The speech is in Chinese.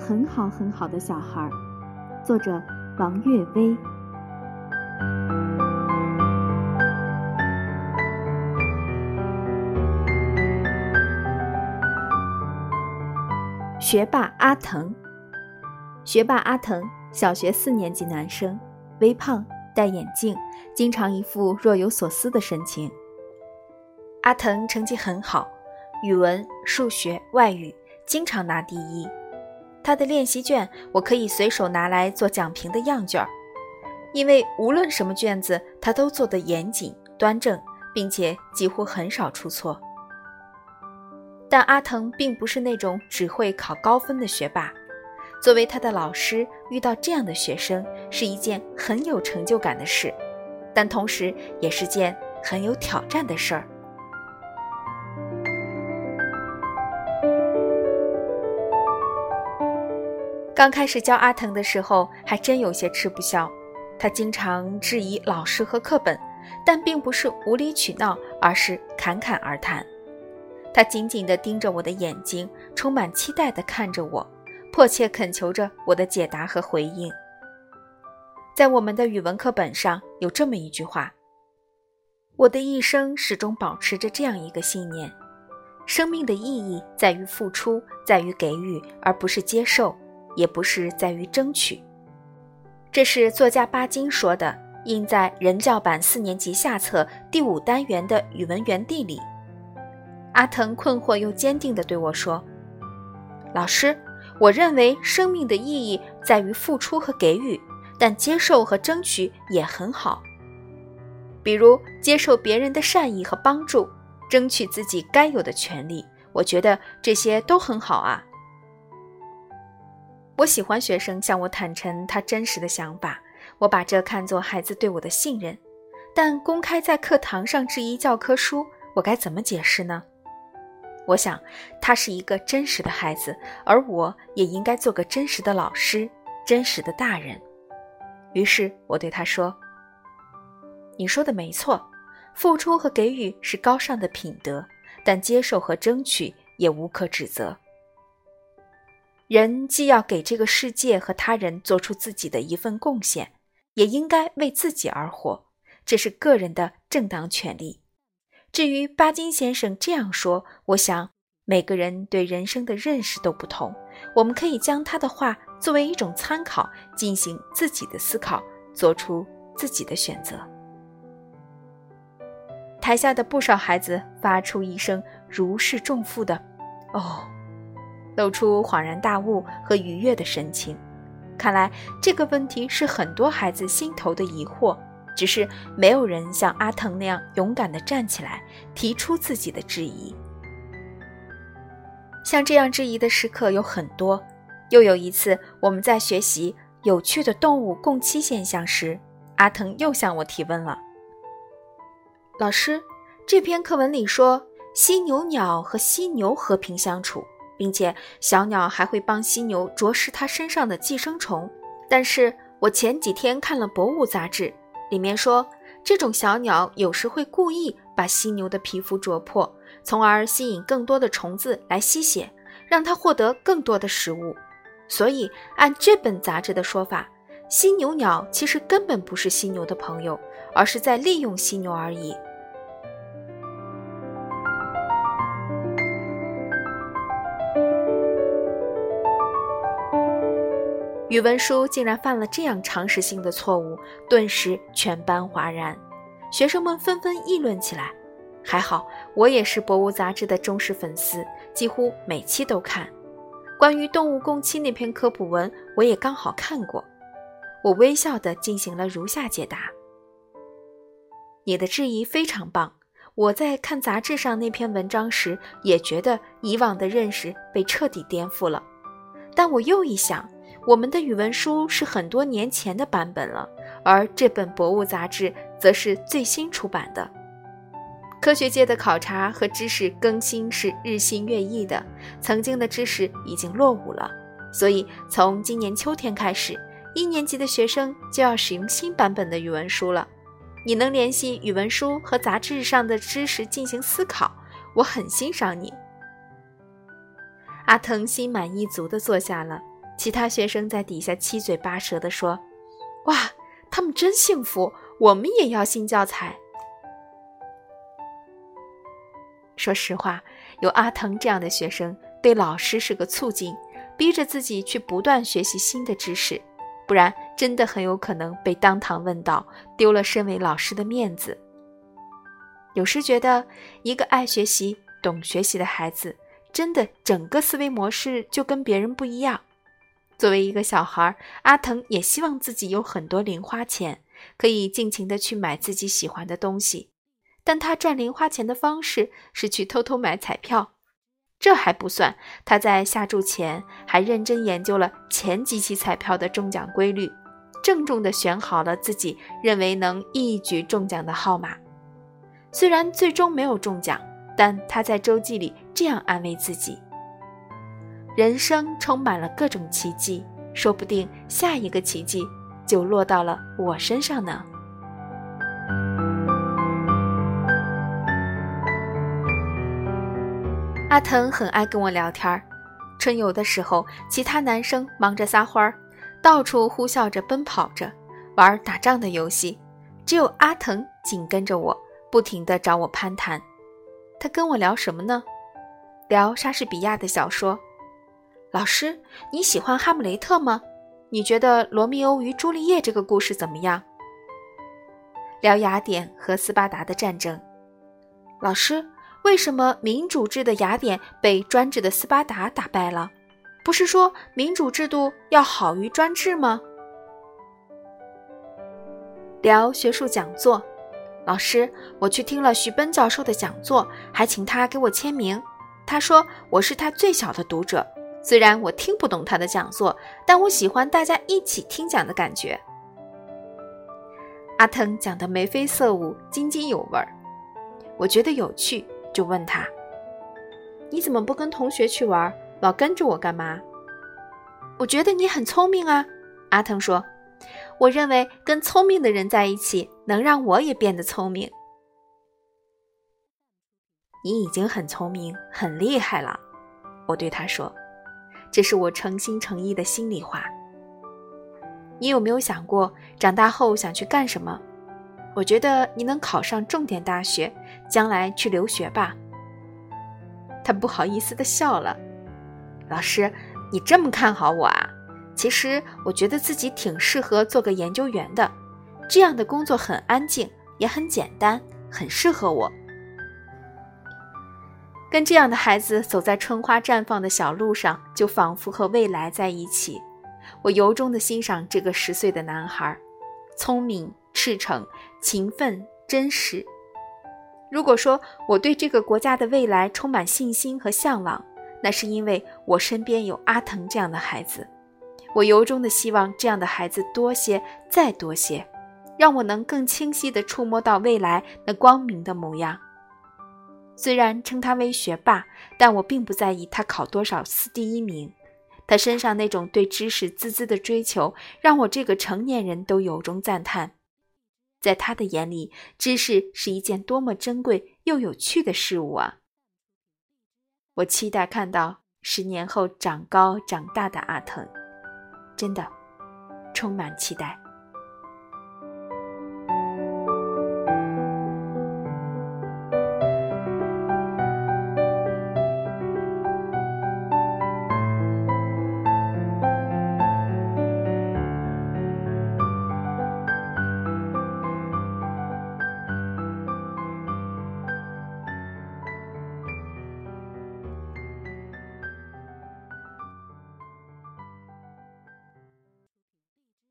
很好很好的小孩。作者王月薇。学霸阿腾，学霸阿腾，小学四年级男生，微胖，戴眼镜，经常一副若有所思的神情。阿腾成绩很好，语文、数学、外语经常拿第一。他的练习卷我可以随手拿来做讲评的样卷儿，因为无论什么卷子他都做得严谨端正，并且几乎很少出错。但阿腾并不是那种只会考高分的学霸。作为他的老师，遇到这样的学生是一件很有成就感的事，但同时也是件很有挑战的事儿。刚开始教阿腾的时候，还真有些吃不消。他经常质疑老师和课本，但并不是无理取闹，而是侃侃而谈。他紧紧地盯着我的眼睛，充满期待地看着我，迫切恳求着我的解答和回应。在我们的语文课本上有这么一句话：“我的一生始终保持着这样一个信念：生命的意义在于付出，在于给予，而不是接受，也不是在于争取。”这是作家巴金说的，印在人教版四年级下册第五单元的语文原地里。阿腾困惑又坚定地对我说：“老师，我认为生命的意义在于付出和给予，但接受和争取也很好。比如接受别人的善意和帮助，争取自己该有的权利，我觉得这些都很好啊。我喜欢学生向我坦诚他真实的想法，我把这看作孩子对我的信任。但公开在课堂上质疑教科书，我该怎么解释呢？”我想，他是一个真实的孩子，而我也应该做个真实的老师，真实的大人。于是我对他说：“你说的没错，付出和给予是高尚的品德，但接受和争取也无可指责。人既要给这个世界和他人做出自己的一份贡献，也应该为自己而活，这是个人的正当权利。”至于巴金先生这样说，我想每个人对人生的认识都不同，我们可以将他的话作为一种参考，进行自己的思考，做出自己的选择。台下的不少孩子发出一声如释重负的“哦”，露出恍然大悟和愉悦的神情。看来这个问题是很多孩子心头的疑惑。只是没有人像阿腾那样勇敢地站起来，提出自己的质疑。像这样质疑的时刻有很多。又有一次，我们在学习有趣的动物共栖现象时，阿腾又向我提问了：“老师，这篇课文里说犀牛鸟和犀牛和平相处，并且小鸟还会帮犀牛啄食它身上的寄生虫。但是我前几天看了《博物》杂志。”里面说，这种小鸟有时会故意把犀牛的皮肤啄破，从而吸引更多的虫子来吸血，让它获得更多的食物。所以，按这本杂志的说法，犀牛鸟其实根本不是犀牛的朋友，而是在利用犀牛而已。语文书竟然犯了这样常识性的错误，顿时全班哗然，学生们纷纷议论起来。还好我也是《博物》杂志的忠实粉丝，几乎每期都看。关于动物共栖那篇科普文，我也刚好看过。我微笑地进行了如下解答：你的质疑非常棒。我在看杂志上那篇文章时，也觉得以往的认识被彻底颠覆了。但我又一想。我们的语文书是很多年前的版本了，而这本《博物》杂志则是最新出版的。科学界的考察和知识更新是日新月异的，曾经的知识已经落伍了，所以从今年秋天开始，一年级的学生就要使用新版本的语文书了。你能联系语文书和杂志上的知识进行思考，我很欣赏你。阿腾心满意足地坐下了，其他学生在底下七嘴八舌地说：“哇，他们真幸福，我们也要新教材。”说实话，有阿腾这样的学生，对老师是个促进，逼着自己去不断学习新的知识，不然真的很有可能被当堂问到，丢了身为老师的面子。有时觉得，一个爱学习、懂学习的孩子，真的整个思维模式就跟别人不一样。作为一个小孩，阿腾也希望自己有很多零花钱，可以尽情的去买自己喜欢的东西。但他赚零花钱的方式是去偷偷买彩票，这还不算，他在下注前还认真研究了前几期彩票的中奖规律，郑重地选好了自己认为能一举中奖的号码。虽然最终没有中奖，但他在周记里这样安慰自己：人生充满了各种奇迹，说不定下一个奇迹就落到了我身上呢。阿腾很爱跟我聊天。春游的时候，其他男生忙着撒欢儿，到处呼啸着奔跑着，玩打仗的游戏，只有阿腾紧跟着我，不停地找我攀谈。他跟我聊什么呢？聊莎士比亚的小说。老师，你喜欢《哈姆雷特》吗？你觉得《罗密欧与朱丽叶》这个故事怎么样？聊雅典和斯巴达的战争。老师。为什么民主制的雅典被专制的斯巴达打败了？不是说民主制度要好于专制吗？聊学术讲座，老师，我去听了徐奔教授的讲座，还请他给我签名。他说我是他最小的读者，虽然我听不懂他的讲座，但我喜欢大家一起听讲的感觉。阿腾讲的眉飞色舞，津津有味儿，我觉得有趣。就问他：“你怎么不跟同学去玩，老跟着我干嘛？”我觉得你很聪明啊，阿腾说：“我认为跟聪明的人在一起，能让我也变得聪明。”你已经很聪明，很厉害了，我对他说：“这是我诚心诚意的心里话。”你有没有想过长大后想去干什么？我觉得你能考上重点大学，将来去留学吧。他不好意思的笑了。老师，你这么看好我啊？其实我觉得自己挺适合做个研究员的，这样的工作很安静，也很简单，很适合我。跟这样的孩子走在春花绽放的小路上，就仿佛和未来在一起。我由衷的欣赏这个十岁的男孩，聪明。赤诚、勤奋、真实。如果说我对这个国家的未来充满信心和向往，那是因为我身边有阿腾这样的孩子。我由衷的希望这样的孩子多些，再多些，让我能更清晰的触摸到未来那光明的模样。虽然称他为学霸，但我并不在意他考多少次第一名。他身上那种对知识孜孜的追求，让我这个成年人都由衷赞叹。在他的眼里，知识是一件多么珍贵又有趣的事物啊！我期待看到十年后长高长大的阿腾，真的充满期待。